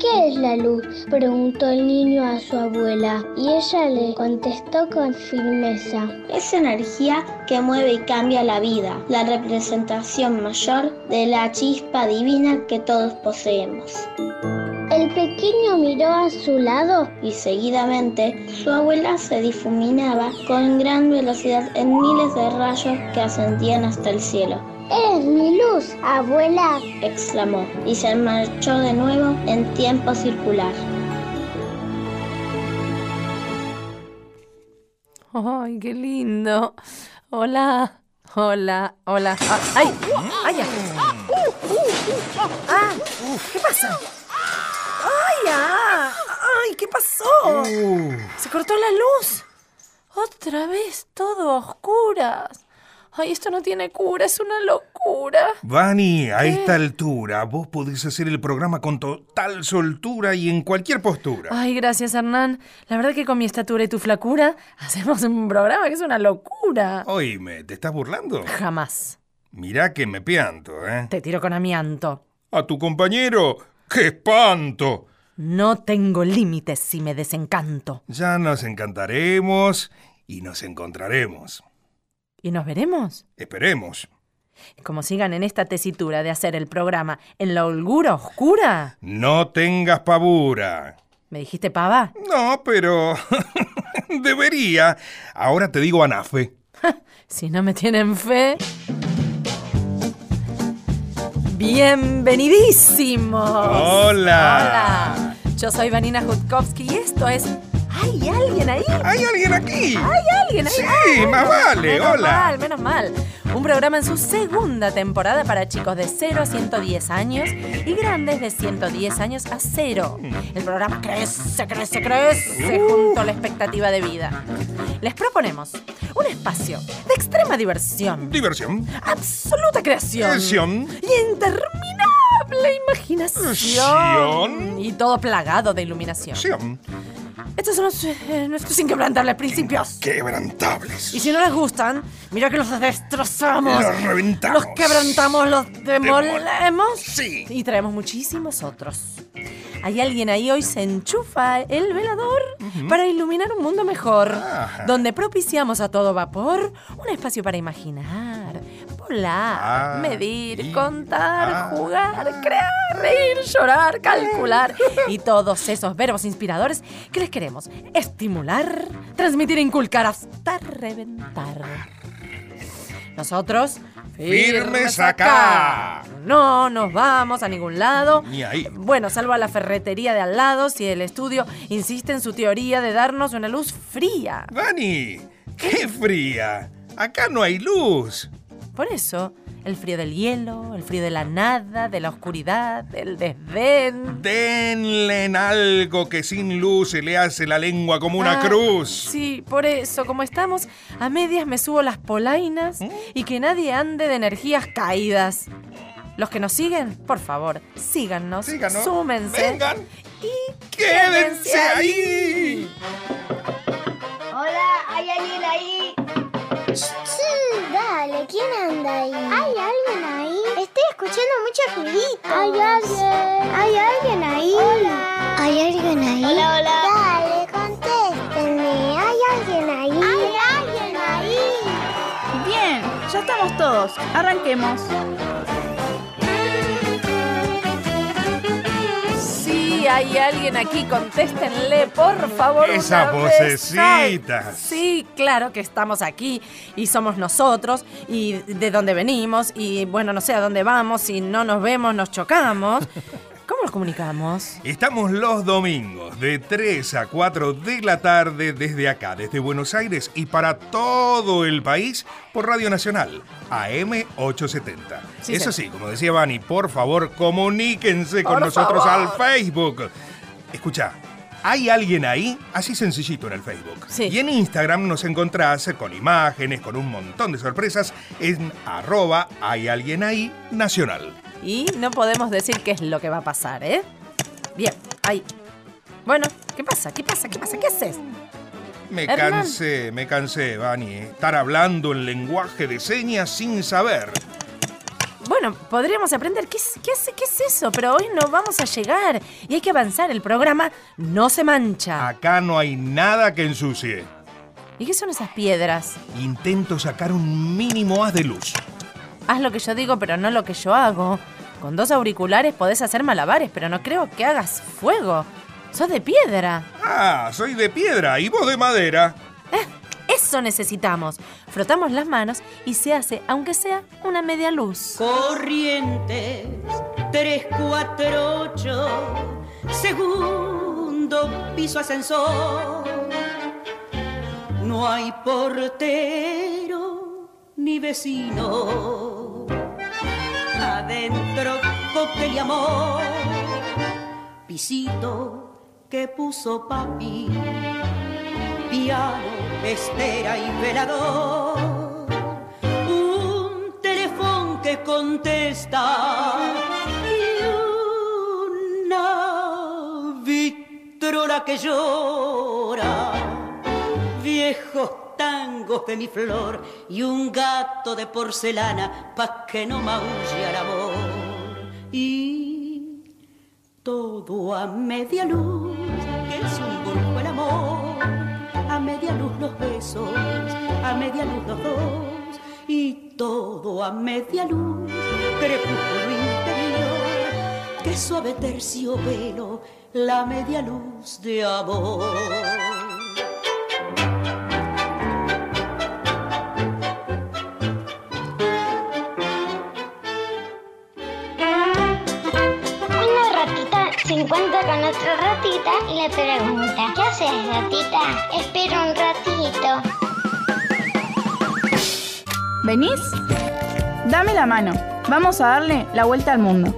¿Qué es la luz? preguntó el niño a su abuela y ella le contestó con firmeza. Es energía que mueve y cambia la vida, la representación mayor de la chispa divina que todos poseemos. El pequeño miró a su lado y seguidamente su abuela se difuminaba con gran velocidad en miles de rayos que ascendían hasta el cielo. ¡Es mi luz, abuela! exclamó y se marchó de nuevo en tiempo circular. ¡Ay, qué lindo! Hola, hola, hola. Ah, ¡Ay! ¡Ay! ya. ¡Ah! ¿Qué pasa? ¡Ay, ya! ¡Ay, qué pasó! Se cortó la luz. Otra vez todo a oscuras. Ay, esto no tiene cura, es una locura. Vani, a esta altura vos podés hacer el programa con total soltura y en cualquier postura. Ay, gracias, Hernán. La verdad que con mi estatura y tu flacura hacemos un programa que es una locura. Oíme, ¿te estás burlando? Jamás. Mirá que me pianto, ¿eh? Te tiro con amianto. A tu compañero. ¡Qué espanto! No tengo límites si me desencanto. Ya nos encantaremos y nos encontraremos. ¿Y nos veremos? Esperemos. Como sigan en esta tesitura de hacer el programa en la holgura oscura. No tengas pavura. ¿Me dijiste pava? No, pero... Debería. Ahora te digo anafe. si no me tienen fe... Bienvenidísimos. Hola. Hola. Yo soy Vanina Jutkowski y esto es ¿Hay alguien ahí? ¿Hay alguien aquí? ¿Hay alguien ahí? Sí, Ah, más vale, menos hola. mal, menos mal. Un programa en su segunda temporada para chicos de 0 a 110 años y grandes de 110 años a 0. El programa crece, crece, crece Uh. junto a la expectativa de vida. Les proponemos un espacio de extrema diversión, Diversión. absoluta creación Creación. y interminable imaginación. Sion. Y todo plagado de iluminación. Estos son los, eh, nuestros inquebrantables principios. Quebrantables. Y si no les gustan, mira que los destrozamos. Los reventamos. Los quebrantamos, los demolemos. Sí. Y traemos muchísimos otros. Hay alguien ahí hoy se enchufa el velador para iluminar un mundo mejor, Ajá. donde propiciamos a todo vapor un espacio para imaginar, volar, Ah, medir, contar, ah, jugar, crear, reír, llorar, calcular y todos esos verbos inspiradores que les queremos estimular, transmitir e inculcar hasta reventar. Nosotros, Firmes acá. No nos vamos a ningún lado. Ni ahí. Bueno, salvo a la ferretería de al lado si el estudio insiste en su teoría de darnos una luz fría. Vani, qué fría. Acá no hay luz. Por eso, el frío del hielo, el frío de la nada, de la oscuridad, del desdén. Denle en algo que sin luz se le hace la lengua como una Ah, cruz. Sí, por eso, como estamos a medias me subo las polainas ¿Mm? y que nadie ande de energías caídas. Los que nos siguen, por favor, síganos, Síganos. súmense Vengan. y Quédense ahí. Hola, ¿hay alguien ahí? Dale, ¿quién anda ahí? ¿Hay alguien ahí? Estoy escuchando mucho ruidito. ¿Hay alguien? ¿Hay alguien ahí? Hola. ¿Hay alguien ahí? Hola, hola. Dale, contéstenme. ¿Hay alguien ahí? ¿Hay alguien ahí? Bien, ya estamos todos. Arranquemos. Hay alguien aquí, contéstenle, por favor. Esa una vocecita. Sí, claro que estamos aquí y somos nosotros y de dónde venimos y bueno, no sé a dónde vamos, si no nos vemos, nos chocamos. ¿Cómo nos comunicamos? Estamos los domingos de 3 a 4 de la tarde desde acá, desde Buenos Aires y para todo el país por Radio Nacional, AM 870. Sí, Eso señor. sí, como decía Vani, por favor comuníquense con nosotros favor. al Facebook. Escucha, ¿hay alguien ahí? Así sencillito en el Facebook. Sí. Y en Instagram nos encontrás con imágenes, con un montón de sorpresas en arroba hay alguien ahí nacional. Y no podemos decir qué es lo que va a pasar, ¿eh? Bien, ahí. Bueno, ¿qué pasa? ¿Qué pasa? ¿Qué pasa? ¿Qué haces? Me Hernán. cansé, me cansé, Vani. eh. Estar hablando en lenguaje de señas sin saber. Bueno, podríamos aprender. ¿Qué es, qué, es, ¿Qué es eso? Pero hoy no vamos a llegar. Y hay que avanzar. El programa no se mancha. Acá no hay nada que ensucie. ¿Y qué son esas piedras? Intento sacar un mínimo haz de luz. Haz lo que yo digo, pero no lo que yo hago. Con dos auriculares podés hacer malabares, pero no creo que hagas fuego. Sos de piedra. Ah, soy de piedra y vos de madera. Eh, eso necesitamos. Frotamos las manos y se hace, aunque sea, una media luz. Corrientes 348, segundo piso ascensor. No hay portero ni vecino. Adentro cóctel y amor. Pisito que puso papi. Piano, estera y velador. Un teléfono que contesta. Y una vitrola que llora. Viejos de mi flor y un gato de porcelana pa' que no maulle al amor. Y todo a media luz, que es un el amor. A media luz los besos, a media luz los dos. Y todo a media luz, crepúsculo interior. Que suave terciopelo, la media luz de amor. Otra ratita y le pregunta, ¿qué haces ratita? Espera un ratito. ¿Venís? Dame la mano. Vamos a darle la vuelta al mundo.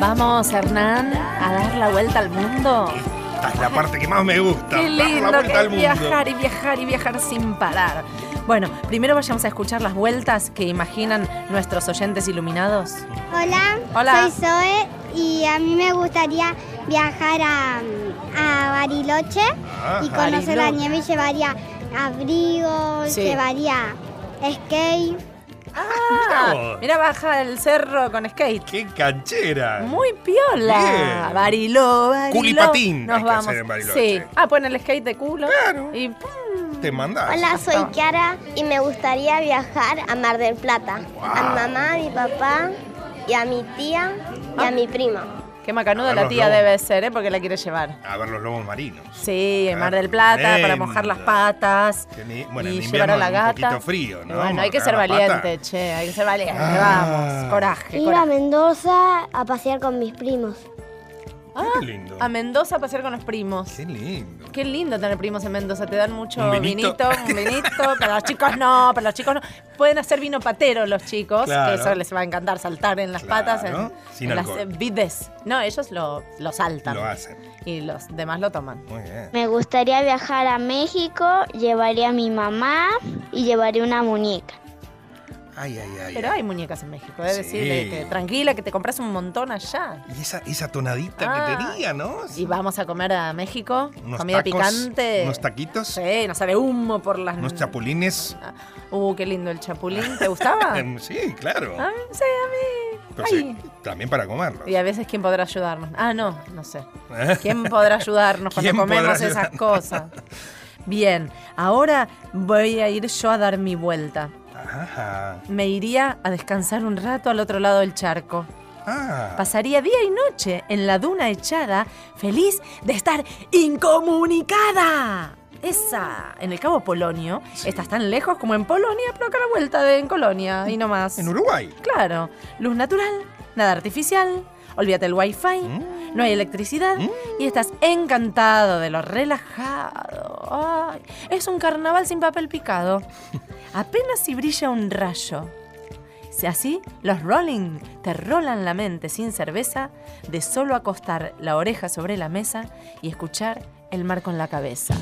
Vamos, Hernán, a dar la vuelta al mundo. Esta es la parte que más me gusta. Qué dar la lindo vuelta que al mundo. viajar y viajar y viajar sin parar. Bueno, primero vayamos a escuchar las vueltas que imaginan nuestros oyentes iluminados. Hola, Hola. soy Zoe y a mí me gustaría viajar a, a Bariloche y Ajá. conocer la Bariloche. nieve y llevaría abrigos, Sí. llevaría skate. Ah, mira, baja el cerro con skate. ¡Qué canchera! Muy piola. Bien. Bariló, Bariló. Culipatín Nos hay que vamos. hacer en Bariloche. Sí. Ah, pon el skate de culo. Claro. Y pum. Te. Hola, soy. Kiara y me gustaría viajar a Mar del Plata. A mi mamá, a mi papá y a mi tía y Ah. a mi prima. Qué macanuda la tía lobos. debe ser, ¿eh? Porque la quiere llevar. A ver los lobos marinos. Sí, en Mar Ah, del Plata, para mojar las patas. Ni- bueno, en y llevar a la gata. un poquito frío, ¿no? Bueno, hay que ser valiente, che, hay que ser valiente. Ah. Vamos, coraje. Ir a. Mendoza a pasear con mis primos. Ah, Qué lindo. a Mendoza a pasear con los primos. Qué lindo. Qué lindo tener primos en Mendoza, te dan mucho Un vinito. un vinito, para los chicos no, para los chicos no. Pueden hacer vino patero los chicos, Claro. que eso les va a encantar, saltar en las Claro, patas, en, sin en las eh, vides. No, ellos lo, lo saltan. Lo hacen. Y los demás lo toman. Muy bien. Me gustaría viajar a México, llevaría a mi mamá y llevaría una muñeca. Ay, ay, ay. Pero ay. hay muñecas en México, debes Sí. decirle que tranquila, que te compras un montón allá. Y esa, esa tonadita Ah. que tenía, ¿no? Y vamos a comer a México, Unos comida tacos, picante. Unos taquitos, Sí, nos sale humo por las... unos chapulines. Ah, Uh, qué lindo el chapulín. ¿Te gustaba? Em, sí, claro. A mí, sí, a mí. Pero sí, también para comerlos. Y a veces, ¿quién podrá ayudarnos? Ah, no, no sé. ¿Eh? ¿Quién podrá ayudarnos cuando ¿Quién podrá comemos esas cosas? Bien, ahora voy a ir yo a dar mi vuelta. Ajá. Me iría a descansar un rato al otro lado del charco. Ah. Pasaría día y noche en la duna echada, feliz de estar incomunicada. Esa, en el Cabo Polonio, estás tan lejos como en Polonia, pero acá a la vuelta de en Colonia y no más. En Uruguay. Claro, luz natural, nada artificial, olvídate el wifi, Mm. no hay electricidad y estás encantado de lo relajado. Ay, es un carnaval sin papel picado. Apenas si brilla un rayo. Si así, los rolling te rolan la mente sin cerveza de solo acostar la oreja sobre la mesa y escuchar el mar con la cabeza.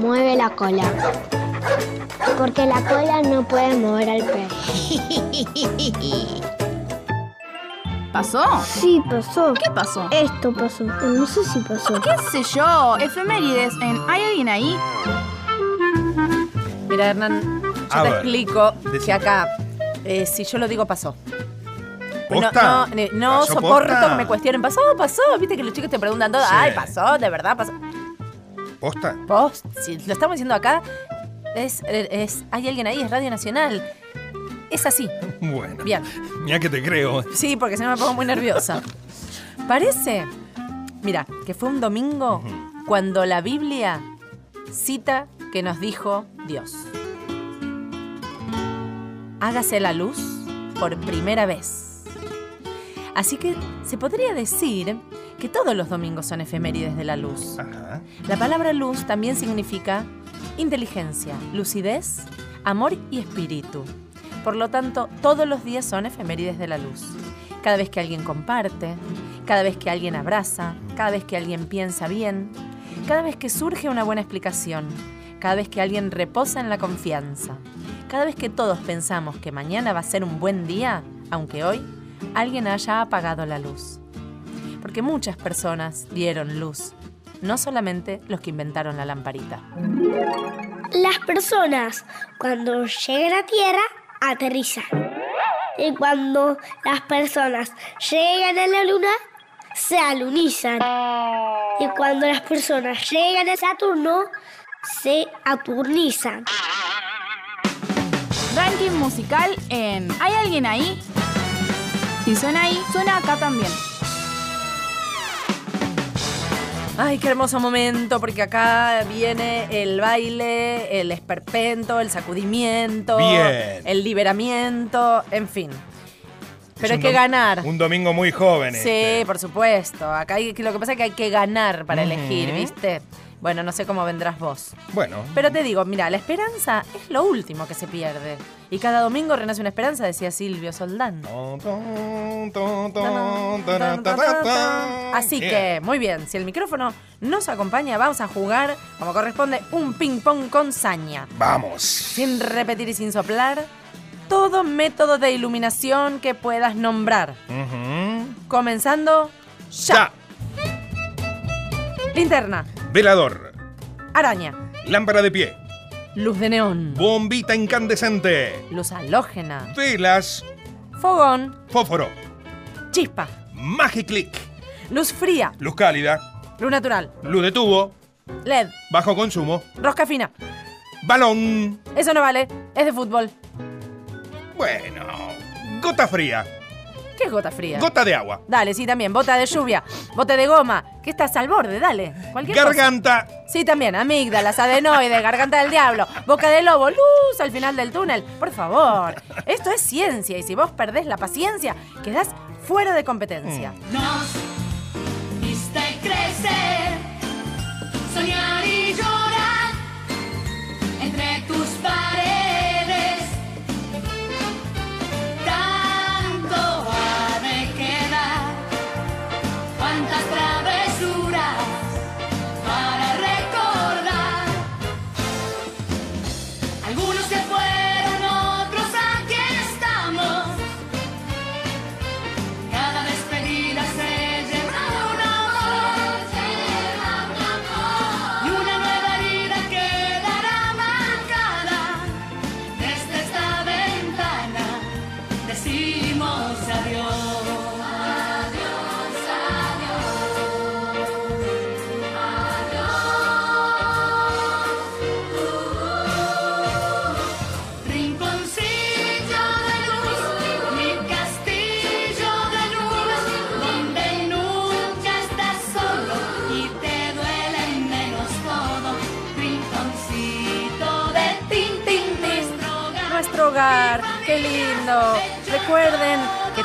Mueve la cola? Porque la cola no puede mover al perro. ¿Pasó? Sí, pasó. ¿Qué pasó? Esto pasó. No sé si pasó. ¿Qué sé yo? Efemérides en ¿Hay alguien ahí? Mira, Hernán, yo A te ver, explico decime. que acá, eh, si yo lo digo, pasó. No, ¿Posta? no, ne- no ¿Pasó soporto posta? que me cuestionen. ¿Pasó? ¿Pasó? Viste que los chicos te preguntan todo. Sí. Ay, pasó, de verdad pasó. ¿Posta? Vos, si lo estamos diciendo acá, es, es, hay alguien ahí, es Radio Nacional. Es así. Bueno. Bien. Mira que te creo. Sí, porque si no me pongo muy nerviosa. Parece, mira, que fue un domingo cuando la Biblia cita que nos dijo Dios. Hágase la luz por primera vez. Así que se podría decir que todos los domingos son efemérides de la luz. Ajá. La palabra luz también significa inteligencia, lucidez, amor y espíritu. Por lo tanto, todos los días son efemérides de la luz. Cada vez que alguien comparte, cada vez que alguien abraza, cada vez que alguien piensa bien, cada vez que surge una buena explicación, cada vez que alguien reposa en la confianza, cada vez que todos pensamos que mañana va a ser un buen día, aunque hoy alguien haya apagado la luz. Porque muchas personas dieron luz, no solamente los que inventaron la lamparita. Las personas cuando llegan a tierra aterrizan. Y cuando las personas llegan a la luna, se alunizan. Y cuando las personas llegan a Saturno, se aturnizan. Ranking musical en ¿Hay alguien ahí? Si suena ahí, suena acá también. Ay, qué hermoso momento, porque acá viene el baile, el esperpento, el sacudimiento, Bien. el liberamiento, en fin. Pero hay que ganar. Un domingo muy joven. Sí, este. por supuesto. Acá hay, lo que pasa es que hay que ganar para elegir, ¿viste? Bueno, no sé cómo vendrás vos. Bueno. Pero te digo, mira, la esperanza es lo último que se pierde. Y cada domingo renace una esperanza, decía Silvio Soldán. Así que, muy bien, si el micrófono nos acompaña, vamos a jugar, como corresponde, un ping-pong con saña. Vamos. Sin repetir y sin soplar, todo método de iluminación que puedas nombrar. Comenzando ya. Linterna, Velador. araña, Lámpara de pie. luz de neón, Bombita incandescente. luz halógena, Velas. fogón, Fósforo. chispa, Magiclick. luz fría, Luz cálida. luz natural, Luz de tubo. LED, Bajo consumo. rosca fina. Balón. Eso no vale, es de fútbol. Bueno. Gota fría. ¿Qué es gota fría? Gota de agua. Dale, sí, también. Bota de lluvia, bote de goma. Que estás al borde, dale. Cualquier cosa. Garganta. Sí, también. Amígdalas, adenoides, garganta del diablo, boca de lobo, luz al final del túnel. Por favor. Esto es ciencia y si vos perdés la paciencia, quedás fuera de competencia. Nos viste crecer, soñar y llorar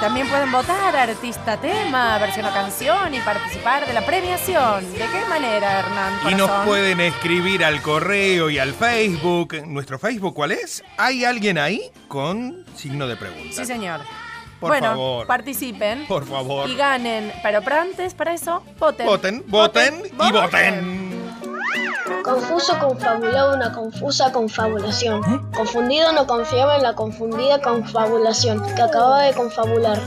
también pueden votar artista tema, versión o canción y participar de la premiación. ¿De qué manera, Hernán? Y nos pueden escribir al correo y al Facebook. ¿Nuestro Facebook cuál es? ¿Hay alguien ahí? Con signo de pregunta. Sí, señor. Por bueno, favor. participen. Por favor. Y ganen. Pero antes, para eso, voten. Voten, voten y voten. Confuso confabulaba una confusa confabulación. Confundido no confiaba en la confundida confabulación que acababa de confabular.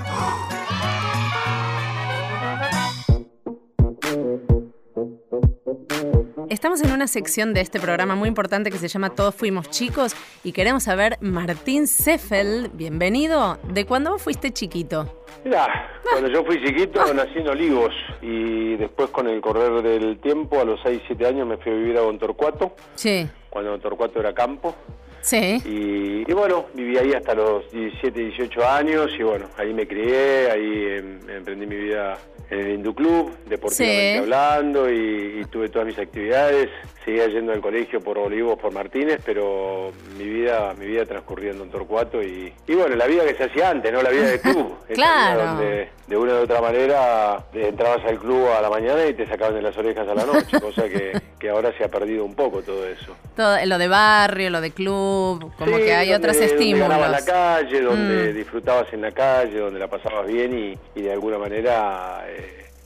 Estamos en una sección de este programa muy importante que se llama Todos Fuimos Chicos y queremos saber, Martín Seffel, bienvenido, de cuando vos fuiste chiquito. Mirá, cuando yo fui chiquito nací en Olivos y después con el correr del tiempo, a los 6, 7 años me fui a vivir a Torcuato, Sí, cuando Torcuato era campo. sí. Y, y bueno, viví ahí hasta los 17, 18 años y bueno, ahí me crié, ahí em, emprendí mi vida en el Hindu Club, deportivamente Sí. hablando, y, y tuve todas mis actividades. Seguía yendo al colegio por Olivos, por Martínez, pero mi vida mi vida transcurría en Torcuato y, y bueno, la vida que se hacía antes, ¿no? La vida de club. Claro. donde de una u otra manera eh, entrabas al club a la mañana y te sacaban de las orejas a la noche, cosa que, que ahora se ha perdido un poco todo eso. Todo, lo de barrio, lo de club, como Sí, que hay donde- otros donde estímulos. ganabas la calle, donde Mm. disfrutabas en la calle, donde la pasabas bien y, y de alguna manera eh,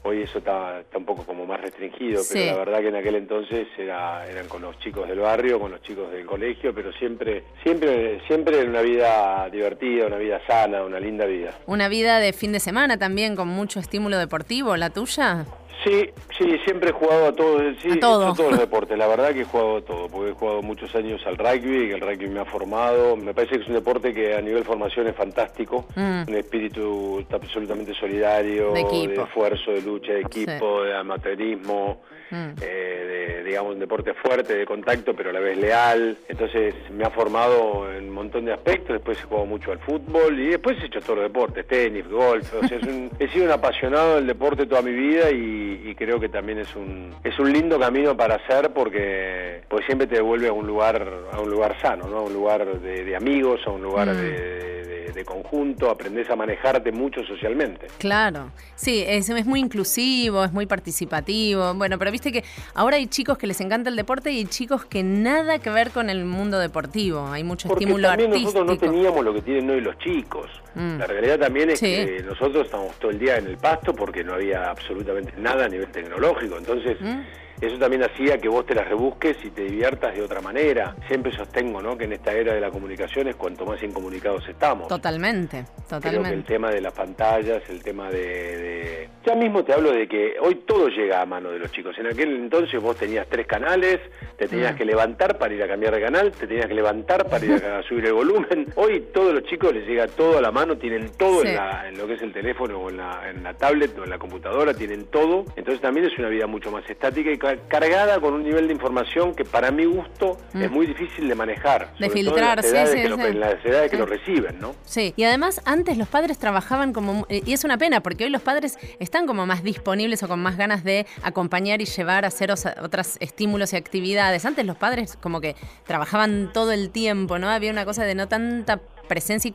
hoy eso está, está un poco como más restringido, Sí. pero la verdad que en aquel entonces era, eran con los chicos del barrio, con los chicos del colegio, pero siempre, siempre, siempre en una vida divertida, una vida sana, una linda vida. Una vida de fin de semana también con mucho estímulo deportivo, ¿la tuya? Sí, sí, siempre he jugado a todos, sí, A todo. todos los deportes. La verdad que he jugado a todo, porque he jugado muchos años al rugby, que el rugby me ha formado. Me parece que es un deporte que a nivel formación es fantástico, Mm. un espíritu absolutamente solidario, De esfuerzo, de lucha, de equipo, de amateurismo. Mm. eh, de, digamos, un deporte fuerte, de contacto, pero a la vez leal. Entonces me ha formado en un montón de aspectos. Después he jugado mucho al fútbol y después he hecho todos los deportes, tenis, golf. O sea, es un- he sido un apasionado del deporte toda mi vida y, y creo que también es un, es un lindo camino para hacer porque, porque siempre te devuelve a un lugar, a un lugar sano, ¿no? a un lugar de, de amigos, a un lugar Mm. de, de- de conjunto. Aprendes a manejarte mucho socialmente. Claro, sí, es, es muy inclusivo, es muy participativo. Bueno, pero viste que ahora hay chicos que les encanta el deporte y hay chicos que nada que ver con el mundo deportivo. Hay mucho Porque estímulo también artístico. nosotros no teníamos lo que tienen hoy los chicos. Mm. La realidad también es Sí. que nosotros estamos todo el día en el pasto porque no había absolutamente nada a nivel tecnológico. Entonces, Mm. Eso también hacía que vos te las rebusques y te diviertas de otra manera. Siempre sostengo ¿no? que en esta era de la comunicación es cuanto más incomunicados estamos. Totalmente, Creo que el totalmente. tema de las pantallas, el tema de, de- Ya mismo te hablo de que hoy todo llega a mano de los chicos. En aquel entonces vos tenías tres canales, te tenías Mm. que levantar para ir a cambiar de canal, te tenías que levantar para ir a subir el volumen. Hoy todos los chicos les llega todo a la mano, tienen todo Sí. en, la- en lo que es el teléfono o en la, en la tablet o en la computadora, tienen todo. Entonces también es una vida mucho más estática y ca- cargada con un nivel de información que para mi gusto Mm. es muy difícil de manejar. De sobre todo en filtrar, las edades sí, que lo- sí. en las edades que Sí. lo reciben, ¿no? Sí, y además antes los padres trabajaban como, eh, y es una pena, porque hoy los padres están como más disponibles o con más ganas de acompañar y llevar a hacer otros estímulos y actividades. Antes los padres como que trabajaban todo el tiempo, ¿no? Había una cosa de no tanta presencia y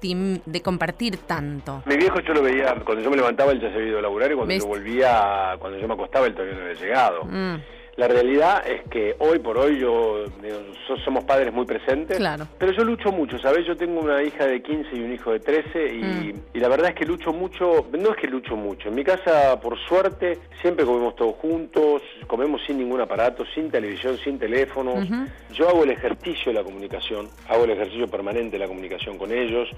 de compartir tanto. Mi viejo yo lo veía, cuando yo me levantaba él ya se había ido a laburar y cuando yo volvía, cuando yo me acostaba él todavía no había llegado. Mm, La realidad es que hoy por hoy yo, digo, somos padres muy presentes, Claro. pero yo lucho mucho, ¿sabes? Yo tengo una hija de 15 y un hijo de 13 y, Mm. y la verdad es que lucho mucho, no es que lucho mucho, en mi casa por suerte siempre comemos todos juntos, comemos sin ningún aparato, sin televisión, sin teléfonos. Yo hago el ejercicio de la comunicación, hago el ejercicio permanente de la comunicación con ellos.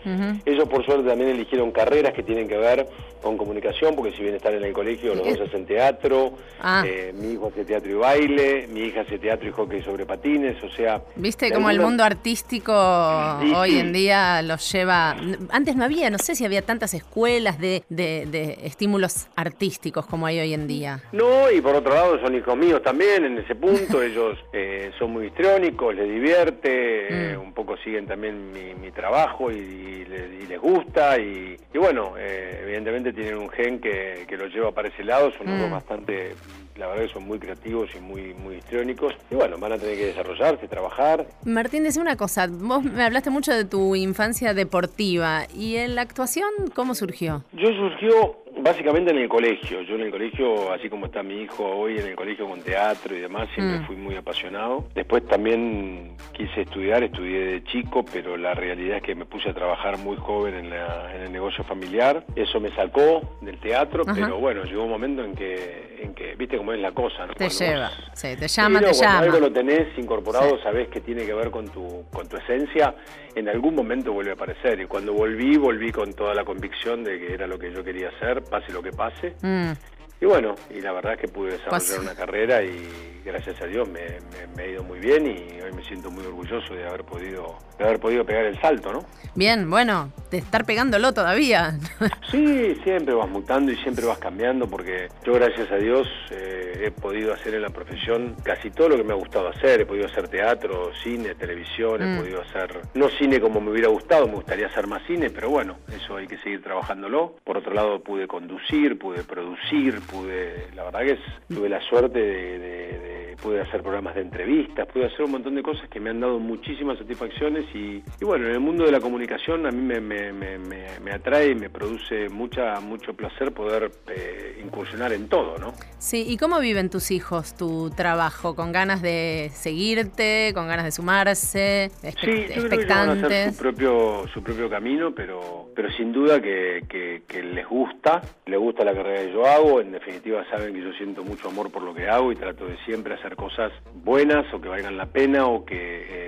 Ellos por suerte también eligieron carreras que tienen que ver con comunicación, porque si bien están en el colegio, los dos hacen teatro, Ah. eh, mi hijo hace teatro y baile, mi hija hace teatro y hockey sobre patines, o sea... Viste como el alguna- mundo artístico Sí, hoy sí. en día los lleva... Antes no había, no sé si había tantas escuelas de, de- de estímulos artísticos como hay hoy en día. No, y por otro lado son hijos míos también en ese punto, ellos eh, son muy histriónicos, les divierte, eh, Mm. un poco siguen también mi, mi trabajo y, y le- y les gusta y, y bueno, eh, evidentemente tienen un gen que, que los lleva para ese lado, son unos Mm. bastante, la verdad que son muy creativos y muy, muy histriónicos y bueno, van a tener que desarrollarse, trabajar. Martín, decime una cosa, vos me hablaste mucho de tu infancia deportiva y en la actuación, ¿cómo surgió? Yo surgió, Básicamente en el colegio. Yo en el colegio, así como está mi hijo hoy en el colegio con teatro y demás, siempre Mm. fui muy apasionado. Después también quise estudiar, estudié de chico, pero la realidad es que me puse a trabajar muy joven en, la- en el negocio familiar. Eso me sacó del teatro, Ajá. pero bueno, llegó un momento en que, en que viste cómo es la cosa, ¿no? Te Cuando lleva. vos- Sí, te Sí, llama, no, te cuando llama. algo lo tenés incorporado, sabés que tiene que ver con tu, con tu esencia, en algún momento vuelve a aparecer. Y cuando volví, volví con toda la convicción de que era lo que yo quería hacer, pase lo que pase. Mm. Y bueno, y la verdad es que pude desarrollar una carrera y gracias a Dios me, me- me ha ido muy bien y hoy me siento muy orgulloso de haber podido, de haber podido pegar el salto, ¿no? Bien, bueno, de estar pegándolo todavía. Sí, siempre vas mutando y siempre vas cambiando porque yo gracias a Dios eh, he podido hacer en la profesión casi todo lo que me ha gustado hacer. He podido hacer teatro, cine, televisión, Mm. he podido hacer, no cine como me hubiera gustado, me gustaría hacer más cine, pero bueno, eso hay que seguir trabajándolo. Por otro lado pude conducir, pude producir, pude, la verdad que es- tuve la suerte de, de- de- pude hacer programas de entrevistas, pude hacer un montón de cosas que me han dado muchísimas satisfacciones y, y bueno, en el mundo de la comunicación a mí me, me- me- me- me atrae y me produce mucha mucho placer poder eh, incursionar en todo, ¿no? Sí, ¿y cómo viven tus hijos tu trabajo? ¿Con ganas de seguirte? ¿Con ganas de sumarse? Sí, yo creo que van a hacer su propio, su propio camino, pero, pero sin duda que, que- que les gusta, les gusta la carrera que yo hago, en definitiva saben que yo siento mucho amor por lo que hago y trato de siempre hacer cosas buenas o que valgan la pena o que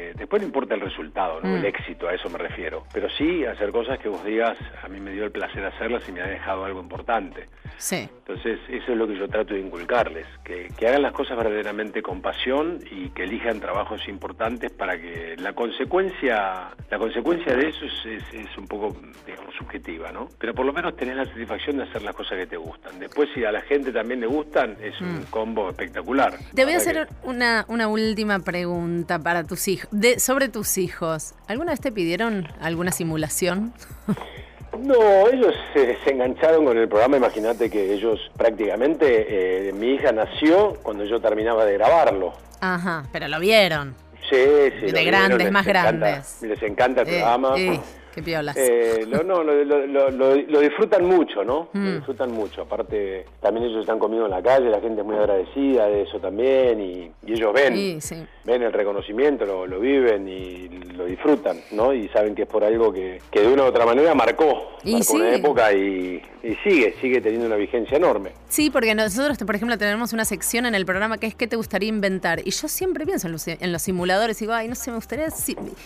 eh, después no importa el resultado, ¿no? Mm. el éxito, a eso me refiero, pero sí hacer cosas que vos digas, a mí me dio el placer hacerlas y me ha dejado algo importante. Sí. Entonces, eso es lo que yo trato de inculcarles, que, que hagan las cosas verdaderamente con pasión y que elijan trabajos importantes para que la consecuencia, la consecuencia de eso es, es- es un poco, digamos, subjetiva, ¿no? Pero por lo menos tenés la satisfacción de hacer las cosas que te gustan. Después, si a la gente también le gustan, es un combo espectacular. Mm. Te voy a hacer una, una última pregunta para tus hijos, de, sobre tus hijos. ¿Alguna vez te pidieron alguna simulación? No, ellos se, se engancharon con el programa. Imagínate que ellos prácticamente, eh, mi hija nació cuando yo terminaba de grabarlo. Ajá, pero lo vieron. Sí, sí. De vieron, grandes, más encanta- grandes. Les encanta el Eh, programa. eh, qué piolas. Eh, lo, no, lo, lo- disfrutan mucho, ¿no? Mm. Lo disfrutan mucho. Aparte, también ellos están conmigo en la calle, la gente es muy agradecida de eso también y, y ellos ven, Sí, sí. ven el reconocimiento, lo, lo viven y lo disfrutan, ¿no? Y saben que es por algo que, que de una u otra manera marcó, Y marcó una época y, y sigue, sigue teniendo una vigencia enorme. Sí, porque nosotros, por ejemplo, tenemos una sección en el programa que es ¿qué te gustaría inventar? Y yo siempre pienso en los, en los simuladores y digo, ay, no sé, me gustaría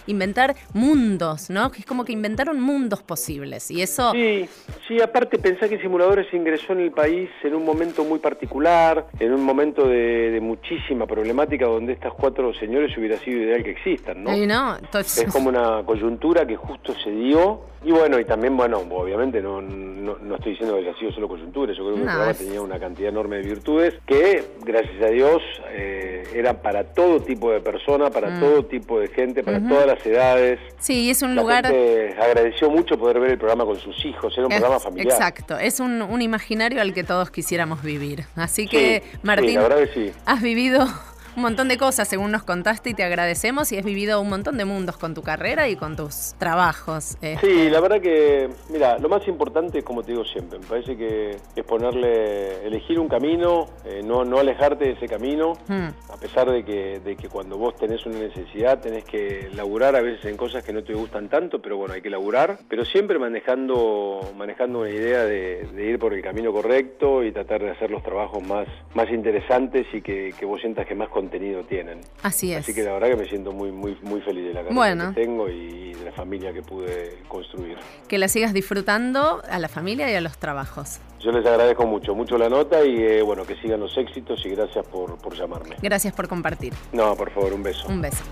inventar mundos, ¿no? Que es como que inventaron mundos posibles. Y eso... Sí, sí, aparte pensá que Simuladores ingresó en el país en un momento muy particular, en un momento de, de muchísima problemática donde estas cuatro señores hubiera sido ideal que existan, ¿no? Y no, Es como una coyuntura que justo se dio. Y bueno, y también, bueno, obviamente no, no, no estoy diciendo que haya sido solo coyuntura, yo creo que el programa es- tenía una cantidad enorme de virtudes que, gracias a Dios, eh, eran para todo tipo de persona, para Mm. todo tipo de gente, para todas las edades. Sí, es un La lugar... gente agradeció mucho poder ver el programa con sus hijos, era un Es- programa familiar. Exacto, es un, un imaginario al que todos quisiéramos vivir. Así que, Sí, Martín, sí, la verdad que sí. has vivido un montón de cosas según nos contaste y te agradecemos y has vivido un montón de mundos con tu carrera y con tus trabajos. eh. Sí, la verdad que, mira, lo más importante, como te digo siempre, me parece que es ponerle, elegir un camino, eh, no, no alejarte de ese camino, Mm. a pesar de que, de que cuando vos tenés una necesidad tenés que laburar a veces en cosas que no te gustan tanto, pero bueno, hay que laburar, pero siempre manejando, manejando una idea de, de ir por el camino correcto y tratar de hacer los trabajos más, más interesantes y que, que vos sientas que más contenido tienen. Así es. Así que la verdad que me siento muy, muy, muy feliz de la carrera Bueno. que tengo y de la familia que pude construir. Que la sigas disfrutando a la familia y a los trabajos. Yo les agradezco mucho, mucho la nota y eh, bueno, que sigan los éxitos y gracias por, por llamarme. Gracias por compartir. No, por favor, un beso. Un beso.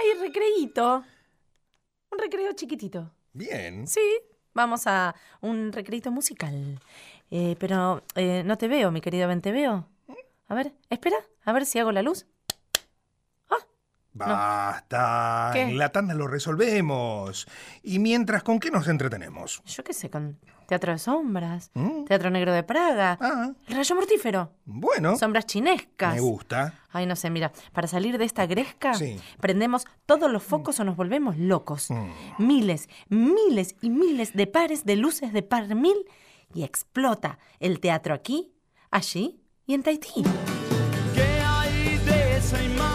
Hay recreíto. Un recreo chiquitito. Bien. Sí, vamos a un recreito musical. Eh, pero eh, no te veo, mi querido Ben, ¿te veo? A ver, espera, a ver si hago la luz. Ah, Basta. ¿Qué? En la tanda lo resolvemos. Y mientras, ¿con qué nos entretenemos? Yo qué sé, con teatro de sombras, ¿Mm? teatro negro de Praga, Ah, el rayo mortífero, bueno. sombras chinescas. Me gusta. Ay, no sé, mira, para salir de esta gresca, Sí. prendemos todos los focos o nos volvemos locos. Mm. Miles, miles y miles de pares de luces de par mil y explota el teatro aquí, allí y en Tahití. ¿Qué hay de esa imagen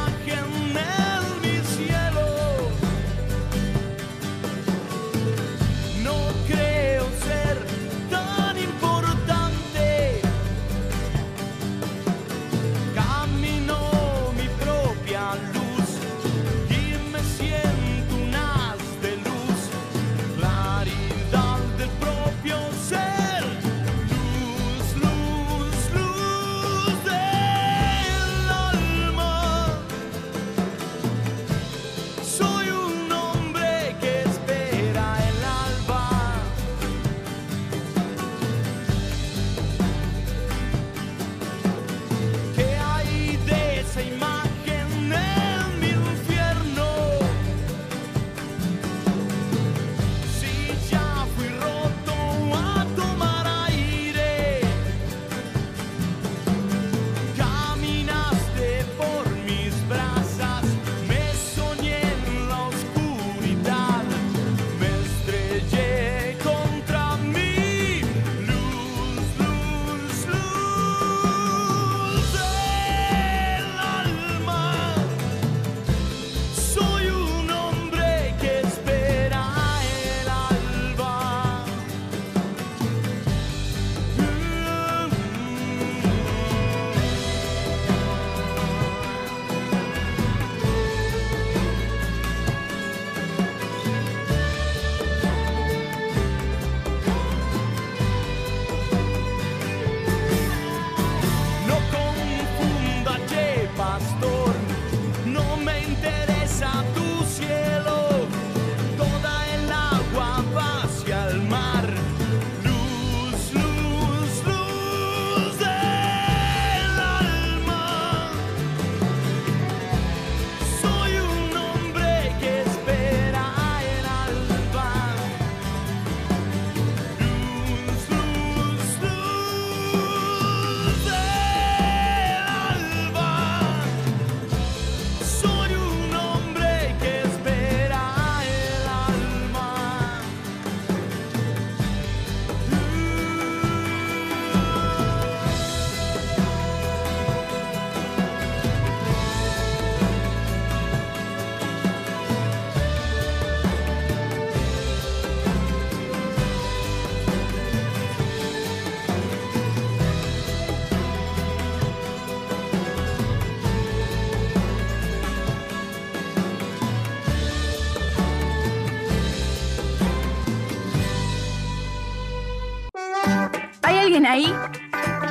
ahí?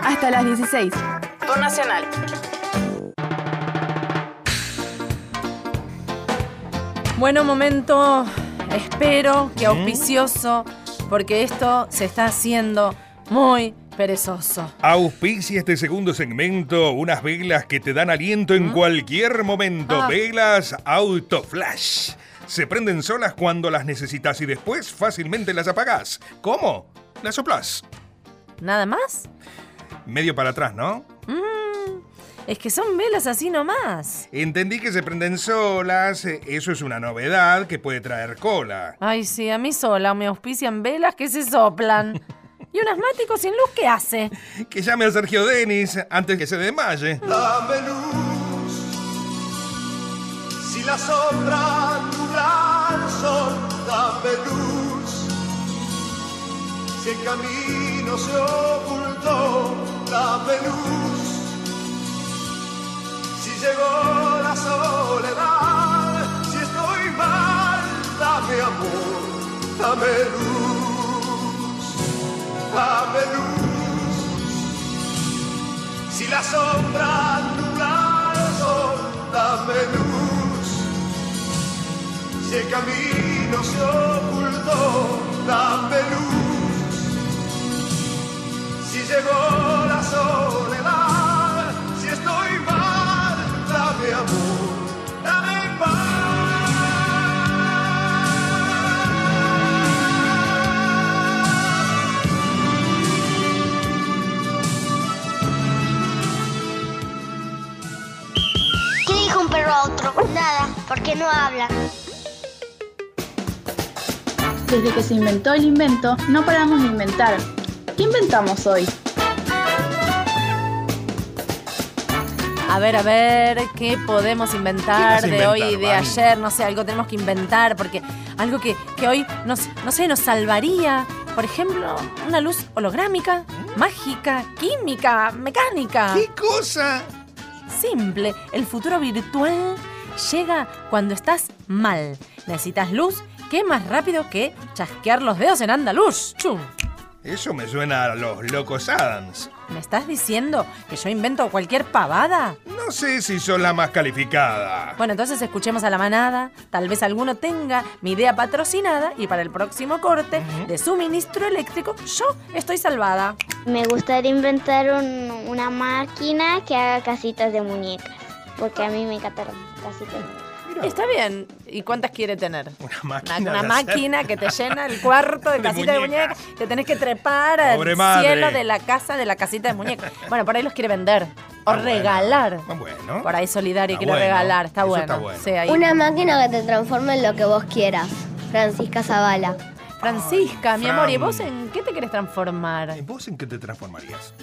Hasta las 16. Por Nacional. Bueno, momento, espero que auspicioso, porque esto se está haciendo muy perezoso. Auspicia este segundo segmento unas velas que te dan aliento en cualquier momento. Ah. Velas Autoflash. Se prenden solas cuando las necesitas y después fácilmente las apagás. ¿Cómo? Las soplás. ¿Nada más? Medio para atrás, ¿no? Mm, es que son velas así nomás. Entendí que se prenden solas. eh, Eso es una novedad que puede traer cola. Ay, sí, a mí sola me auspician velas que se soplan. ¿Y un asmático sin luz qué hace? Que llame a Sergio Denis antes que se desmaye. Dame luz, si la sombra nubla el sol, dame luz. Si el camino se ocultó, dame luz. Si llegó la soledad, si estoy mal, dame amor, dame luz, dame luz. Si la sombra nubla el sol, dame luz. Si el camino se ocultó, dame luz llegó la soledad, si estoy mal, dame amor, ¿Qué dijo un perro a otro? Nada, porque no habla. Desde que se inventó el invento, no paramos de inventar ¿Qué inventamos hoy? A ver, a ver, ¿qué podemos inventar ¿Qué vas a de hoy y de ayer? No sé, algo tenemos que inventar, porque algo que, que hoy, nos, no sé, nos salvaría. Por ejemplo, una luz holográmica, mágica, química, mecánica. ¿Qué cosa? Simple, el futuro virtual llega cuando estás mal. Necesitas luz, ¿qué más rápido que chasquear los dedos en andaluz? Chum. Eso me suena a los locos Adams. ¿Me estás diciendo que yo invento cualquier pavada? No sé si son la más calificada. Bueno, entonces escuchemos a la manada. Tal vez alguno tenga mi idea patrocinada y para el próximo corte de suministro eléctrico yo estoy salvada. Me gustaría inventar un- una máquina que haga casitas de muñecas. Porque a mí me encantan las casitas de muñecas. Está bien. ¿Y cuántas quiere tener? Una máquina. una de hacer- máquina que te llena el cuarto de De casita de muñecas. muñecas. Te tenés que trepar al madre. cielo de la casa de la casita de muñecas. Bueno, por ahí los quiere vender. O Ah, bueno. regalar. Ah, bueno. Por ahí solidario Está quiere bueno. regalar. Está Eso bueno. está bueno. Sí, ahí. Una máquina que te transforme en lo que vos quieras. Francisca Zavala. Francisca, mi Fran. amor, ¿y vos en qué te querés transformar? ¿Y ¿Vos en qué te transformarías?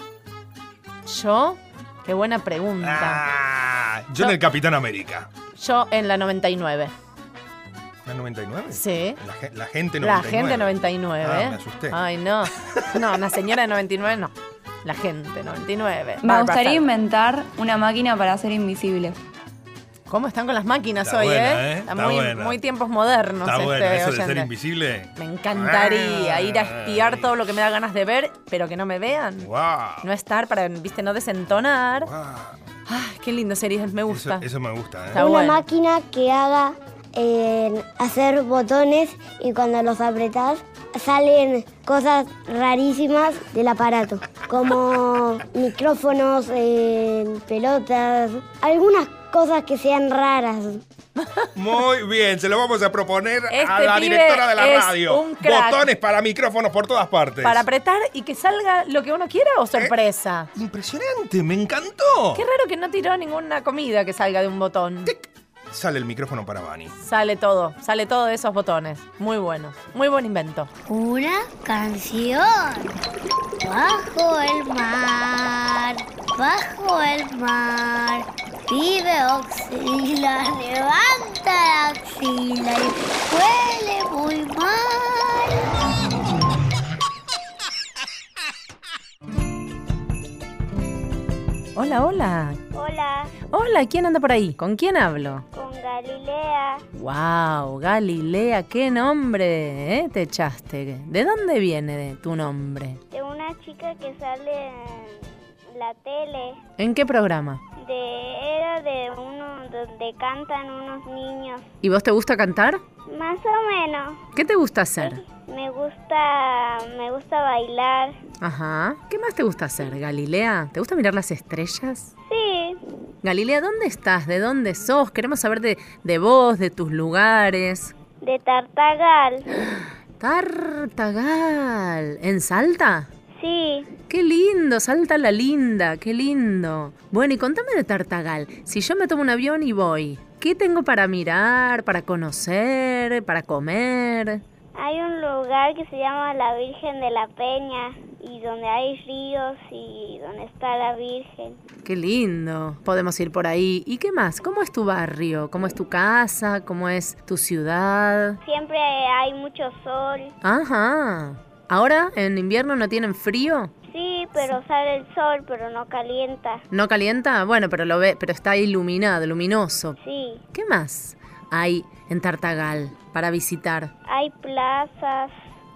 ¿Yo? Qué buena pregunta. Ah, yo en el Capitán América. Yo en la 99. ¿La 99? Sí. La, ge- la gente La 99. gente 99. Ah, ¿eh? me asusté. Ay, no. No, una señora de 99 no. La gente 99. Me gustaría inventar una máquina para ser invisible. ¿Cómo están con las máquinas Está hoy, buena, eh? ¿eh? Está Está muy, buena. muy tiempos modernos Está este bueno, eso de oyente. ser invisible. Me encantaría ir a espiar todo lo que me da ganas de ver, pero que no me vean. Wow. No estar para, viste, no desentonar. Ay, qué lindo serie, me gusta. Eso, eso me gusta, ¿eh? Está una bueno. máquina que haga eh, hacer botones y cuando los apretás salen cosas rarísimas del aparato, como micrófonos, eh, pelotas, algunas cosas que sean raras. Muy bien, se lo vamos a proponer a Este la directora de la es radio. un crack. Botones para micrófonos por todas partes. ¿Para apretar y que salga lo que uno quiera o sorpresa? Impresionante, me encantó. Qué raro que no tiró ninguna comida que salga de un botón. Sale el micrófono para Bani. Sale todo, sale todo de esos botones. Muy bueno, muy buen invento. Una canción. Bajo el mar, bajo el mar, vive Oxila, levanta la axila y huele muy mal. Hola, hola. Hola, Hola, ¿quién anda por ahí? ¿Con quién hablo? con Galilea. Wow, Galilea, qué nombre, ¿eh? Te echaste. ¿De dónde viene tu nombre? De una chica que sale en la tele. ¿En qué programa? De, era de uno donde cantan unos niños. ¿Y vos te gusta cantar? Más o menos. ¿Qué te gusta hacer? Me gusta, me gusta bailar. Ajá. ¿Qué más te gusta hacer, Galilea? ¿Te gusta mirar las estrellas? Sí, Galilea, ¿dónde estás? ¿De dónde sos? Queremos saber de, de vos, de tus lugares. de Tartagal. Tartagal. ¿En Salta? Sí, Qué lindo, Salta la linda, qué lindo. Bueno, y contame de Tartagal. Si yo me tomo un avión y voy, ¿qué tengo para mirar, para conocer, para comer? hay un lugar que se llama la Virgen de la Peña y donde hay ríos y donde está la Virgen. Qué lindo. Podemos ir por ahí. ¿Y qué más? ¿Cómo es tu barrio? ¿Cómo es tu casa? ¿Cómo es tu ciudad? Siempre hay mucho sol. Ajá. ¿Ahora en invierno no tienen frío? Sí, pero sale el sol, pero no calienta. ¿No calienta? Bueno, pero lo ve, pero está iluminado, luminoso. Sí, ¿Qué más hay en Tartagal para visitar? hay plazas.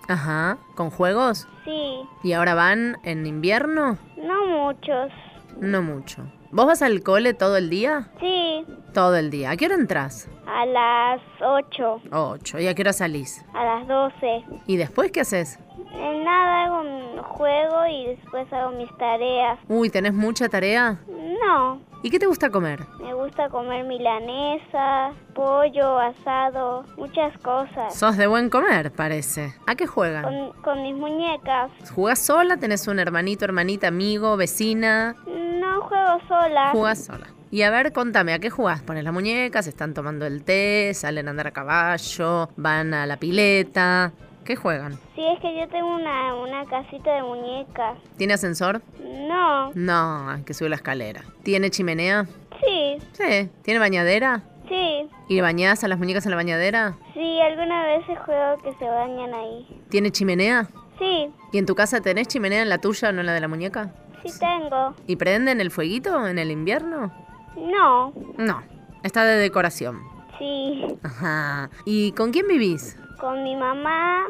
Ajá. ¿Con juegos? Sí, ¿Y ahora van en invierno? no muchos. No mucho. ¿Vos vas al cole todo el día? Sí, Todo el día. ¿A qué hora entras? a las 8, Ocho. ¿Y a qué hora salís? a las 12. ¿Y después qué haces? En nada hago un juego y después hago mis tareas. Uy, ¿tenés mucha tarea? No, ¿Y qué te gusta comer? me gusta comer milanesa, pollo, asado, muchas cosas. Sos de buen comer, parece. ¿A qué juegan? Con, con mis muñecas. ¿Jugás sola? ¿Tenés un hermanito, hermanita, amigo, vecina? No juego sola. Jugás sola. Y a ver, contame, ¿a qué jugás? ¿Pones las muñecas? ¿Están tomando el té? ¿Salen a andar a caballo? ¿Van a la pileta? ¿Qué juegan? Sí, es que yo tengo una, una casita de muñecas. ¿Tiene ascensor? No, No, hay que subir la escalera. ¿Tiene chimenea? sí, Sí. ¿Tiene bañadera? sí, ¿Y bañás a las muñecas en la bañadera? sí, algunas veces juego que se bañan ahí. ¿Tiene chimenea? Sí, ¿Y en tu casa tenés chimenea en la tuya, no en la de la muñeca? sí tengo. ¿Y prenden el fueguito en el invierno? No, No, está de decoración. sí, Ajá. ¿Y con quién vivís? Con mi mamá,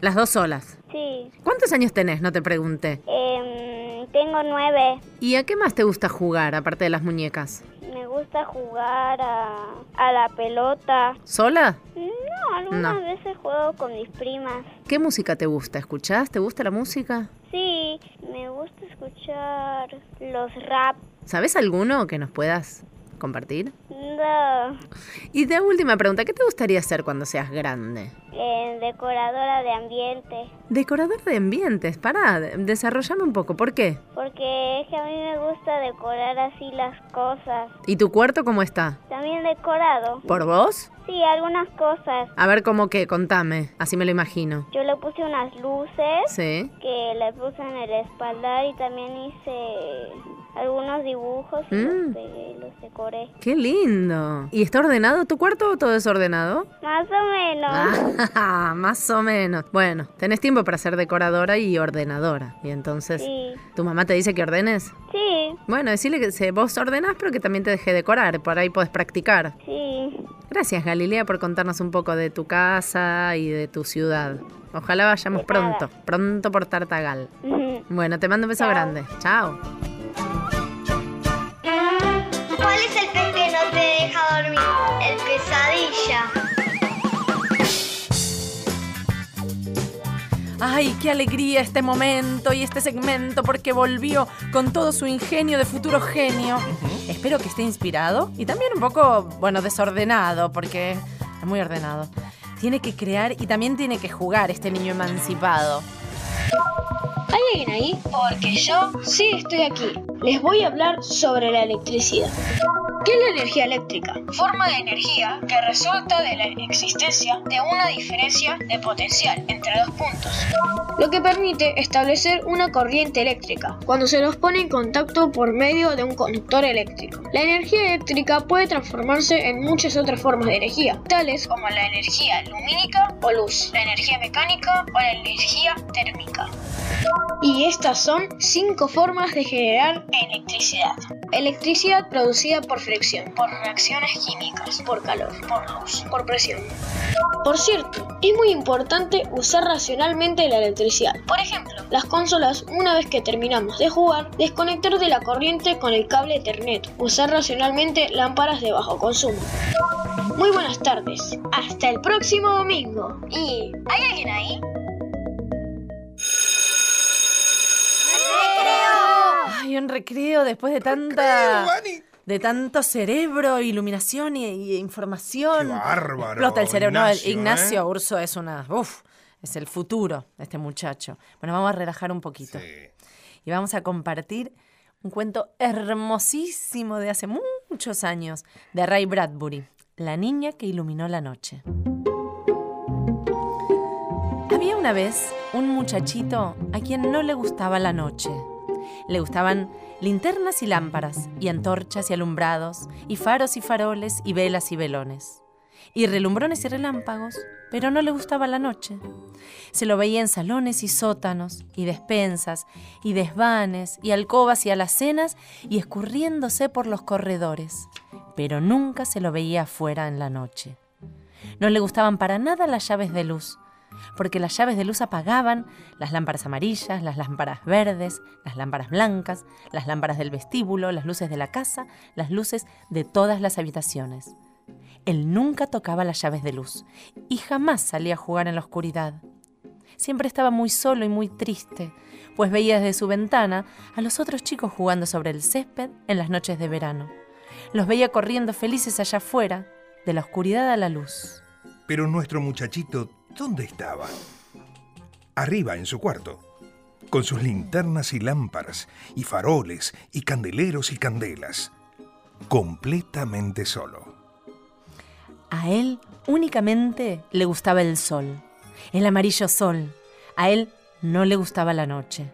Las dos solas. sí. ¿Cuántos años tenés? No te pregunté. Em, tengo nueve. ¿Y a qué más te gusta jugar, aparte de las muñecas? Me gusta jugar a, a la pelota. ¿Sola? No, algunas No. veces juego con mis primas. ¿Qué música te gusta? ¿Escuchás? ¿Te gusta la música? Sí, me gusta escuchar los rap. ¿Sabes alguno que nos puedas compartir? No, Y de última pregunta, ¿qué te gustaría hacer cuando seas grande? eh, decoradora de ambiente. Decorador de ambientes, pará, de- desarrollame un poco, ¿por qué? Porque es que a mí me gusta decorar así las cosas. ¿Y tu cuarto cómo está? También decorado. ¿Por vos? Sí, algunas cosas. A ver, ¿cómo qué? Contame, así me lo imagino. Yo le puse unas luces Sí. que le puse en el espaldar y también hice algunos dibujos y Mm. los pegué los decoré. ¡Qué lindo! ¿Y está ordenado tu cuarto o todo desordenado? Más o menos. Ah, más o menos. Bueno, tenés tiempo para ser decoradora y ordenadora. Y entonces, Sí. ¿tu mamá te dice que ordenes? Sí, Bueno, decirle que vos ordenás, pero que también te deje decorar. Por ahí podés practicar. sí. Gracias, Galilea, por contarnos un poco de tu casa y de tu ciudad. Ojalá vayamos pronto, pronto por Tartagal. Bueno, te mando un beso grande. Chao. ¿Cuál es el pez que no te deja dormir? El pesadilla. Ay, qué alegría este momento y este segmento porque volvió con todo su ingenio de futuro genio. Espero que esté inspirado y también un poco, bueno, desordenado porque es muy ordenado. Tiene que crear y también tiene que jugar este niño emancipado. ¿Hay alguien ahí? Porque yo sí estoy aquí. Les voy a hablar sobre la electricidad. ¿Qué es la energía eléctrica? Forma de energía que resulta de la existencia de una diferencia de potencial entre dos puntos, lo que permite establecer una corriente eléctrica cuando se los pone en contacto por medio de un conductor eléctrico. La energía eléctrica puede transformarse en muchas otras formas de energía, tales como la energía lumínica o luz, la energía mecánica o la energía térmica. Y estas son cinco formas de generar electricidad. Electricidad producida por fricción, por reacciones químicas, por calor, por luz, por presión. Por cierto, es muy importante usar racionalmente la electricidad. Por ejemplo, las consolas, una vez que terminamos de jugar, desconectar de la corriente con el cable Ethernet. Usar racionalmente lámparas de bajo consumo. Muy buenas tardes. Hasta el próximo domingo. ¿Y hay alguien ahí? Un recreo después de tanta. De tanto cerebro, iluminación y, y información. Qué bárbaro, Explota el cerebro. No, Ignacio, Ignacio ¿eh? Urso es una. Uf, es el futuro de este muchacho. Bueno, vamos a relajar un poquito. Y vamos a compartir un cuento hermosísimo de hace muchos años de Ray Bradbury, La niña que iluminó la noche. Había una vez un muchachito a quien no le gustaba la noche. Le gustaban linternas y lámparas, y antorchas y alumbrados, y faros y faroles, y velas y velones. Y relumbrones y relámpagos, pero no le gustaba la noche. Se lo veía en salones y sótanos, y despensas, y desvanes, y alcobas y alacenas, y escurriéndose por los corredores, pero nunca se lo veía afuera en la noche. No le gustaban para nada las llaves de luz, porque las llaves de luz apagaban las lámparas amarillas, las lámparas verdes, las lámparas blancas, las lámparas del vestíbulo, las luces de la casa, las luces de todas las habitaciones. Él nunca tocaba las llaves de luz y jamás salía a jugar en la oscuridad. Siempre estaba muy solo y muy triste, pues veía desde su ventana a los otros chicos jugando sobre el césped en las noches de verano. Los veía corriendo felices allá afuera, de la oscuridad a la luz. Pero nuestro muchachito, ¿dónde estaba? Arriba, en su cuarto, con sus linternas y lámparas, y faroles, y candeleros y candelas. completamente solo. A él únicamente le gustaba el sol, el amarillo sol. A él no le gustaba la noche.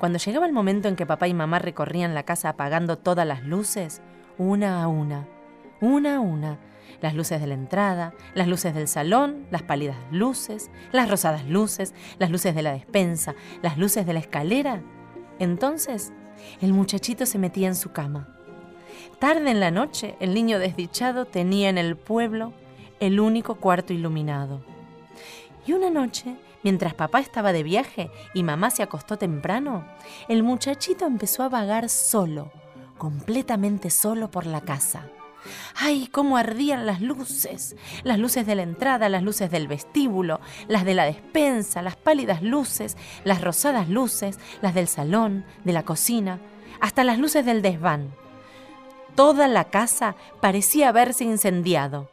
Cuando llegaba el momento en que papá y mamá recorrían la casa apagando todas las luces, una a una, una a una, las luces de la entrada, las luces del salón, las pálidas luces, las rosadas luces, las luces de la despensa, las luces de la escalera, entonces el muchachito se metía en su cama. Tarde en la noche, el niño desdichado tenía en el pueblo el único cuarto iluminado. Y una noche, mientras papá estaba de viaje y mamá se acostó temprano, el muchachito empezó a vagar solo, completamente solo por la casa. ¡Ay, cómo ardían las luces! Las luces de la entrada, las luces del vestíbulo, las de la despensa, las pálidas luces, las rosadas luces, las del salón, de la cocina, hasta las luces del desván. Toda la casa parecía haberse incendiado.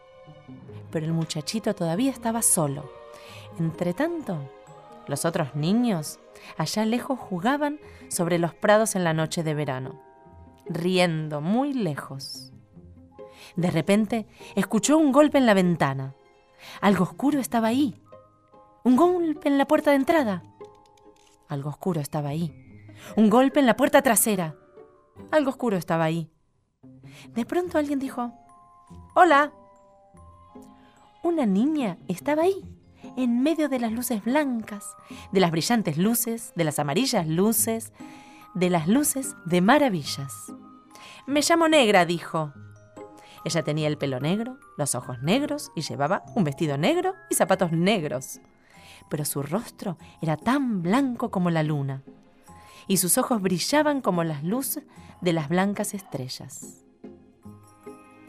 Pero el muchachito todavía estaba solo. Entretanto, los otros niños allá lejos jugaban sobre los prados en la noche de verano, riendo muy lejos. De repente escuchó un golpe en la ventana. Algo oscuro estaba ahí. Un golpe en la puerta de entrada. Algo oscuro estaba ahí. Un golpe en la puerta trasera. Algo oscuro estaba ahí. De pronto alguien dijo, Hola. Una niña estaba ahí, en medio de las luces blancas, de las brillantes luces, de las amarillas luces, de las luces de maravillas. Me llamo Negra, dijo. Ella tenía el pelo negro, los ojos negros y llevaba un vestido negro y zapatos negros. Pero su rostro era tan blanco como la luna y sus ojos brillaban como las luces de las blancas estrellas.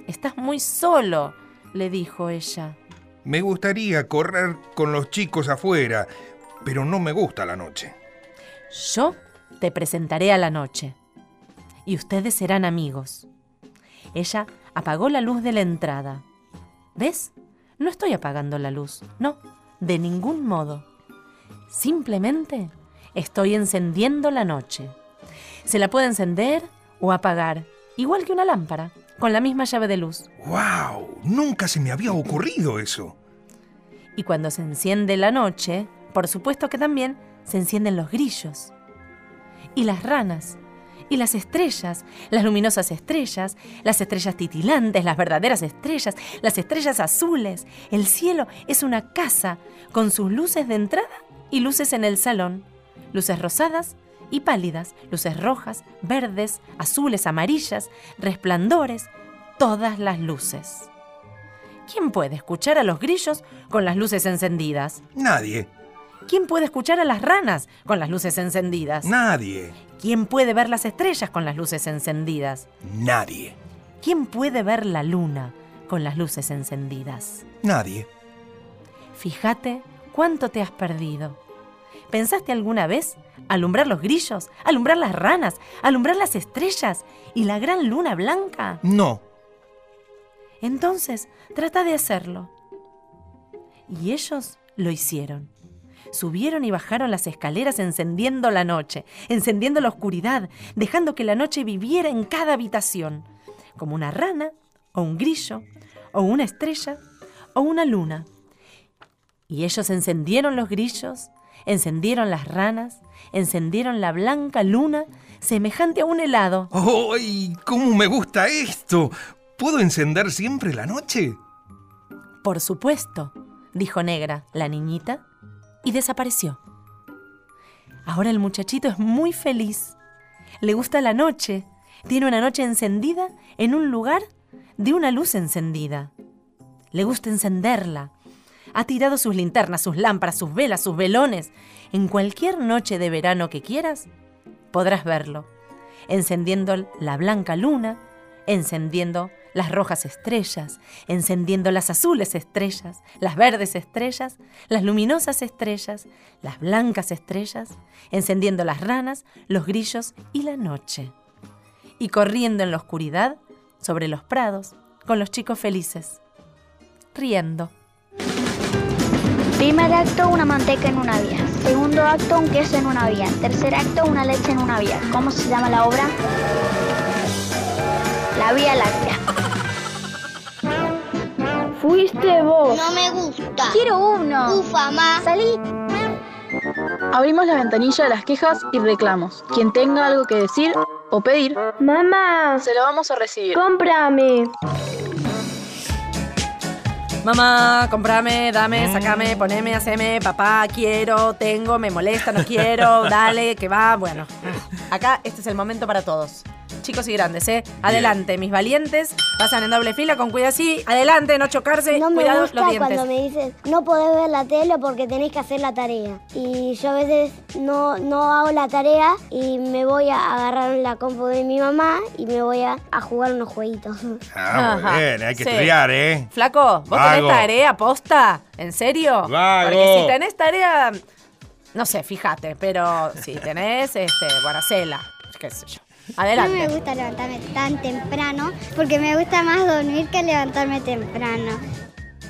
Estás muy solo, le dijo ella. Me gustaría correr con los chicos afuera, pero no me gusta la noche. Yo te presentaré a la noche y ustedes serán amigos. Ella apagó la luz de la entrada. ¿Ves? No estoy apagando la luz, no, de ningún modo. Simplemente estoy encendiendo la noche. Se la puede encender o apagar, igual que una lámpara, con la misma llave de luz. ¡Wow! Nunca se me había ocurrido eso. Y cuando se enciende la noche, por supuesto que también se encienden los grillos. Y las ranas. Y las estrellas, las luminosas estrellas, las estrellas titilantes, las verdaderas estrellas, las estrellas azules. El cielo es una casa con sus luces de entrada y luces en el salón. Luces rosadas y pálidas, luces rojas, verdes, azules, amarillas, resplandores, todas las luces. ¿Quién puede escuchar a los grillos con las luces encendidas? Nadie. ¿Quién puede escuchar a las ranas con las luces encendidas? Nadie. ¿Quién puede ver las estrellas con las luces encendidas? Nadie. ¿Quién puede ver la luna con las luces encendidas? Nadie. Fíjate cuánto te has perdido. ¿Pensaste alguna vez alumbrar los grillos, alumbrar las ranas, alumbrar las estrellas y la gran luna blanca? No. Entonces, trata de hacerlo. Y ellos lo hicieron. Subieron y bajaron las escaleras encendiendo la noche, encendiendo la oscuridad, dejando que la noche viviera en cada habitación, como una rana, o un grillo, o una estrella, o una luna. Y ellos encendieron los grillos, encendieron las ranas, encendieron la blanca luna, semejante a un helado. ¡Ay! ¿Cómo me gusta esto? ¿Puedo encender siempre la noche? Por supuesto, dijo Negra, la niñita, y desapareció. Ahora el muchachito es muy feliz. Le gusta la noche. Tiene una noche encendida en un lugar de una luz encendida. Le gusta encenderla. Ha tirado sus linternas, sus lámparas, sus velas, sus velones. En cualquier noche de verano que quieras, podrás verlo. Encendiendo la blanca luna, encendiendo las rojas estrellas, encendiendo las azules estrellas, las verdes estrellas, las luminosas estrellas, las blancas estrellas, encendiendo las ranas, los grillos y la noche. Y corriendo en la oscuridad sobre los prados con los chicos felices, riendo. Primer acto, una manteca en una vía. Segundo acto, un queso en una vía. Tercer acto, una leche en una vía. ¿Cómo se llama la obra? La Vía Láctea. Fuiste vos. No me gusta. Quiero uno. Ufa, ma. Salí. Abrimos la ventanilla de las quejas y reclamos. Quien tenga algo que decir o pedir, Mamá, se lo vamos a recibir. cómprame. Mamá, comprame, dame, sacame, poneme, haceme, papá, quiero, tengo, me molesta, no quiero, dale, que va. Bueno, acá este es el momento para todos. Chicos y grandes, ¿eh? Adelante, mis valientes. Pasan en doble fila con cuidado así. Adelante, no chocarse. No me cuidado gusta los dientes. cuando me dices, no podés ver la tele porque tenés que hacer la tarea. Y yo a veces no, no hago la tarea y me voy a agarrar la compu de mi mamá y me voy a, a jugar unos jueguitos. Ah, muy Ajá, bien, hay que sí. estudiar, ¿eh? Flaco, ¿vos Vago. tenés tarea posta? ¿En serio? Vago. Porque si tenés tarea, no sé, fíjate, pero si tenés, este, bueno, hacela, qué sé yo. Adelante. No me gusta levantarme tan temprano porque me gusta más dormir que levantarme temprano.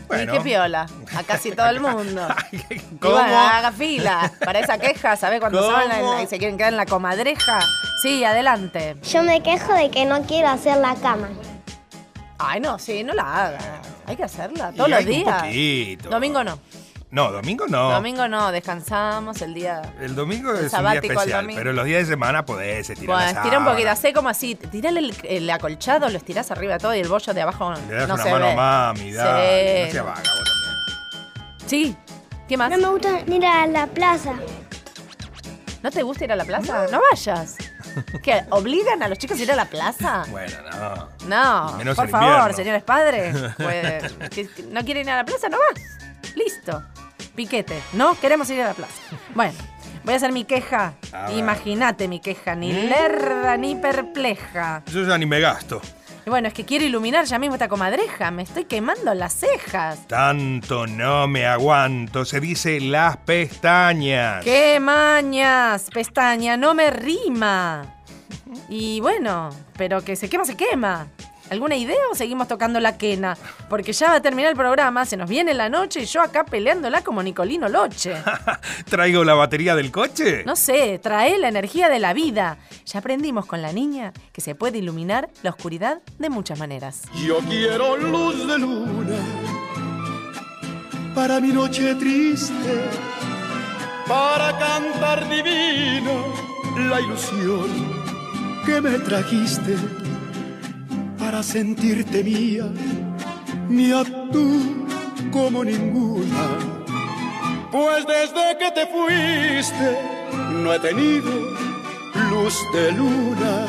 ¿Y qué piola? A casi todo el mundo. Y ¿Cómo? bueno, haga fila para esa queja, ¿sabés cuando ¿Cómo? saben la- y se quieren quedar en la comadreja? Sí, adelante. Yo me quejo de que no quiero hacer la cama. Ay, no, sí, no la haga. Hay que hacerla todos Y los hay un días. poquito. Domingo no. No, domingo no. Domingo no, descansamos el día. El domingo El es un día especial, domingo. pero los días de semana podés estirar Bueno, estira un poquito, hacé como así, tirale el, el acolchado, lo estirás arriba todo y el bollo de abajo Le das no una se mano ve. a mami, dale, no Sí. sea vaga vos también. Sí. ¿Qué más? No me gusta ir a la plaza. ¿No te gusta ir a la plaza? No vayas. ¿Qué? ¿Obligan a los chicos a ir a la plaza? Bueno, no. No, Menos por en favor, invierno. señores padres. Pues, que- que ¿No quieren ir a la plaza? No vas. Listo. Piquete. No queremos ir a la plaza. Bueno, voy a hacer mi queja. A ver. Imagínate mi queja, ni ¿Mm? lerda ni perpleja. Yo ya ni me gasto. Bueno, es que quiero iluminar ya mismo esta comadreja. Me estoy quemando las cejas. Tanto no me aguanto, se dice las pestañas. ¡Qué mañas! Pestaña, no me rima. Y bueno, pero que se quema, se quema. ¿Alguna idea o seguimos tocando la quena? Porque ya va a terminar el programa, se nos viene la noche y yo acá peleándola como Nicolino Loche. ¿Traigo la batería del coche? No sé, trae la energía de la vida. Ya aprendimos con la niña que se puede iluminar la oscuridad de muchas maneras. Yo quiero luz de luna para mi noche triste, para cantar divino la ilusión que me trajiste, para sentirte mía, mía tú como ninguna. Pues desde que te fuiste no he tenido luz de luna.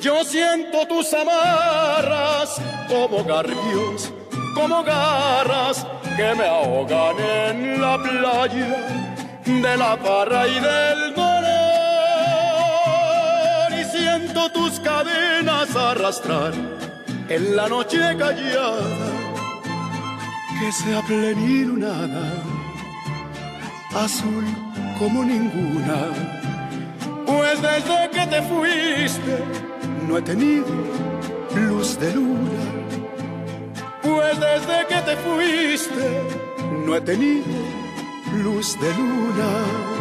Yo siento tus amarras como garbios, como garras que me ahogan en la playa de la parra y del Tus cadenas arrastrar en la noche callada que sea plenilunada, azul como ninguna. Pues desde que te fuiste no he tenido luz de luna. Pues desde que te fuiste no he tenido luz de luna.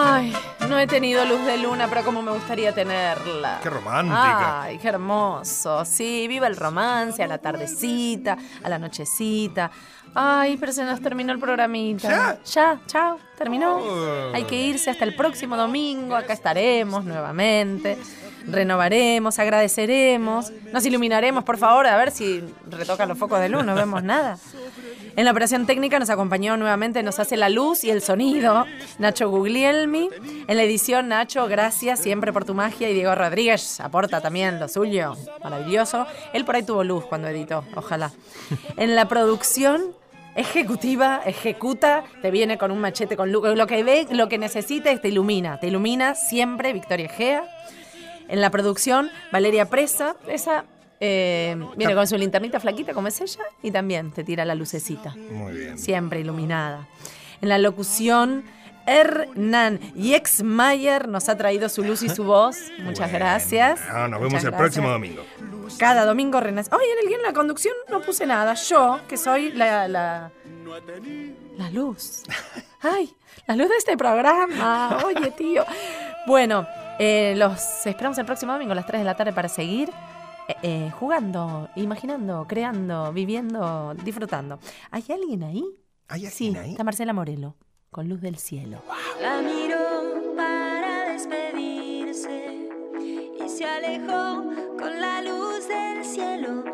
Ay, no he tenido luz de luna, pero como me gustaría tenerla. Qué romántica. Ay, qué hermoso. Sí, viva el romance, a la tardecita, a la nochecita. Ay, pero se nos terminó el programita. ¿Ya? Ya, chao, terminó. Oh. Hay que irse hasta el próximo domingo. Acá estaremos nuevamente. Renovaremos, agradeceremos. Nos iluminaremos, por favor, a ver si retocan los focos de luz, no vemos nada. En la operación técnica nos acompañó nuevamente, nos hace la luz y el sonido Nacho Guglielmi. En la edición, Nacho, gracias siempre por tu magia. Y Diego Rodríguez aporta también lo suyo, maravilloso. Él por ahí tuvo luz cuando editó, ojalá. En la producción, ejecutiva, ejecuta, te viene con un machete con. Lo que ve, lo que necesites, te ilumina. Te ilumina siempre Victoria Gea. En la producción, Valeria Presa. Esa eh, viene con su linternita flaquita, como es ella, y también te tira la lucecita. Muy bien. Siempre iluminada. En la locución, Hernán Mayer nos ha traído su luz y su voz. Muchas gracias. Ah, nos Muchas vemos el próximo domingo. Cada domingo renace. Oye, en el guion de la conducción no puse nada. Yo, que soy la, la, la luz. Ay, la luz de este programa. Oye, tío. Bueno, eh, los esperamos el próximo domingo a las 3 de la tarde para seguir eh, eh, jugando, imaginando, creando, viviendo, disfrutando. ¿Hay alguien ahí? ¿Hay sí, está Marcela Morelo, con Luz del Cielo. La miró para despedirse y se alejó con la luz del cielo.